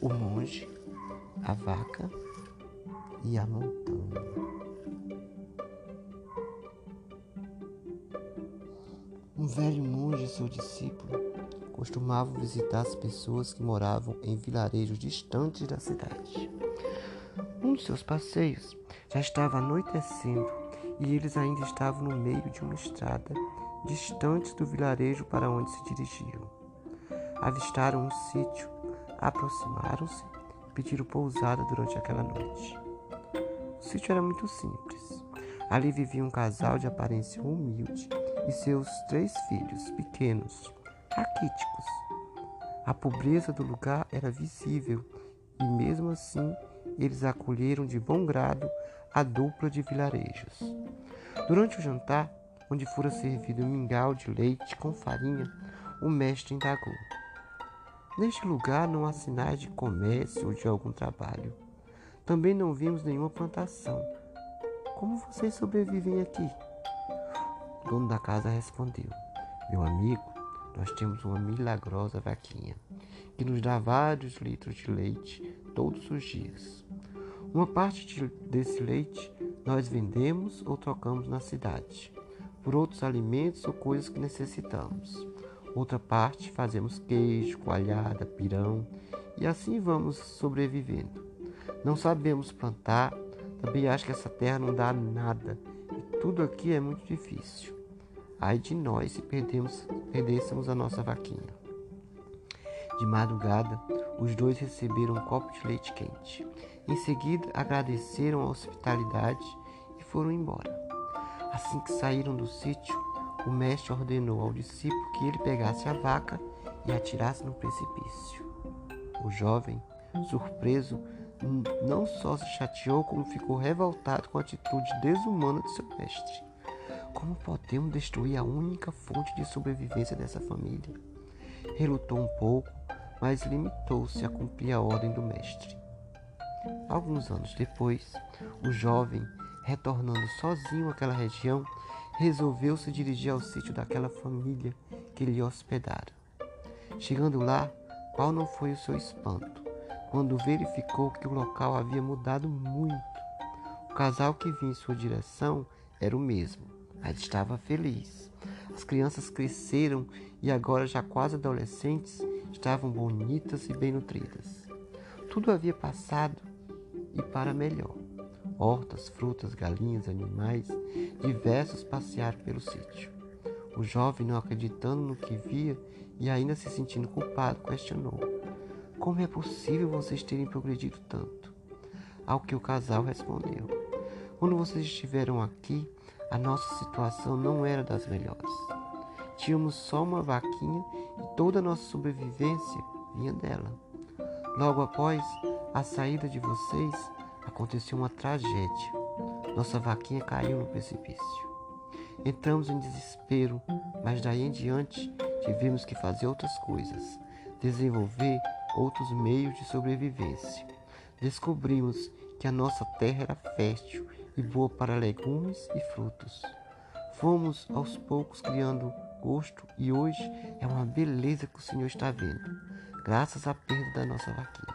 o monge, a vaca e a montanha. Um velho monge e seu discípulo costumavam visitar as pessoas que moravam em vilarejos distantes da cidade. Um de seus passeios já estava anoitecendo e eles ainda estavam no meio de uma estrada distante do vilarejo para onde se dirigiam. Avistaram um sítio aproximaram-se e pediram pousada durante aquela noite. O sítio era muito simples. Ali vivia um casal de aparência humilde e seus três filhos pequenos, raquíticos. A pobreza do lugar era visível e, mesmo assim, eles acolheram de bom grado a dupla de vilarejos. Durante o jantar, onde fora servido um mingau de leite com farinha, o mestre indagou. Neste lugar não há sinais de comércio ou de algum trabalho. Também não vimos nenhuma plantação. Como vocês sobrevivem aqui? O dono da casa respondeu: Meu amigo, nós temos uma milagrosa vaquinha que nos dá vários litros de leite todos os dias. Uma parte de, desse leite nós vendemos ou trocamos na cidade por outros alimentos ou coisas que necessitamos. Outra parte fazemos queijo, coalhada, pirão e assim vamos sobrevivendo. Não sabemos plantar, também acho que essa terra não dá nada e tudo aqui é muito difícil. Ai de nós se perdemos, perdêssemos a nossa vaquinha. De madrugada, os dois receberam um copo de leite quente. Em seguida, agradeceram a hospitalidade e foram embora. Assim que saíram do sítio, o mestre ordenou ao discípulo que ele pegasse a vaca e atirasse no precipício. O jovem, surpreso, não só se chateou, como ficou revoltado com a atitude desumana de seu mestre. Como podemos destruir a única fonte de sobrevivência dessa família? Relutou um pouco, mas limitou-se a cumprir a ordem do mestre. Alguns anos depois, o jovem, retornando sozinho àquela região, resolveu se dirigir ao sítio daquela família que lhe hospedara. Chegando lá, qual não foi o seu espanto, quando verificou que o local havia mudado muito. O casal que vinha em sua direção era o mesmo, mas estava feliz. As crianças cresceram e agora já quase adolescentes estavam bonitas e bem nutridas. Tudo havia passado e para melhor. Hortas, frutas, galinhas, animais diversos passearam pelo sítio. O jovem, não acreditando no que via e ainda se sentindo culpado, questionou: Como é possível vocês terem progredido tanto? Ao que o casal respondeu: Quando vocês estiveram aqui, a nossa situação não era das melhores. Tínhamos só uma vaquinha e toda a nossa sobrevivência vinha dela. Logo após a saída de vocês, aconteceu uma tragédia. Nossa vaquinha caiu no precipício. Entramos em desespero, mas daí em diante tivemos que fazer outras coisas, desenvolver outros meios de sobrevivência. Descobrimos que a nossa terra era fértil e boa para legumes e frutos. Fomos aos poucos criando gosto e hoje é uma beleza que o Senhor está vendo, graças à perda da nossa vaquinha.